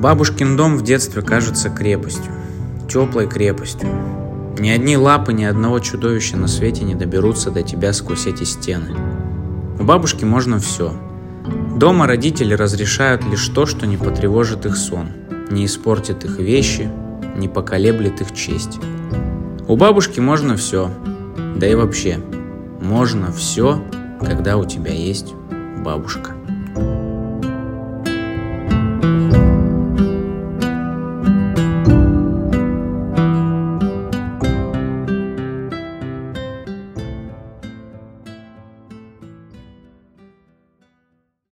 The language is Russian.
Бабушкин дом в детстве кажется крепостью, теплой крепостью. Ни одни лапы, ни одного чудовища на свете не доберутся до тебя сквозь эти стены. У бабушки можно все. Дома родители разрешают лишь то, что не потревожит их сон, не испортит их вещи, не поколеблет их честь. У бабушки можно все, да и вообще, можно все, когда у тебя есть бабушка.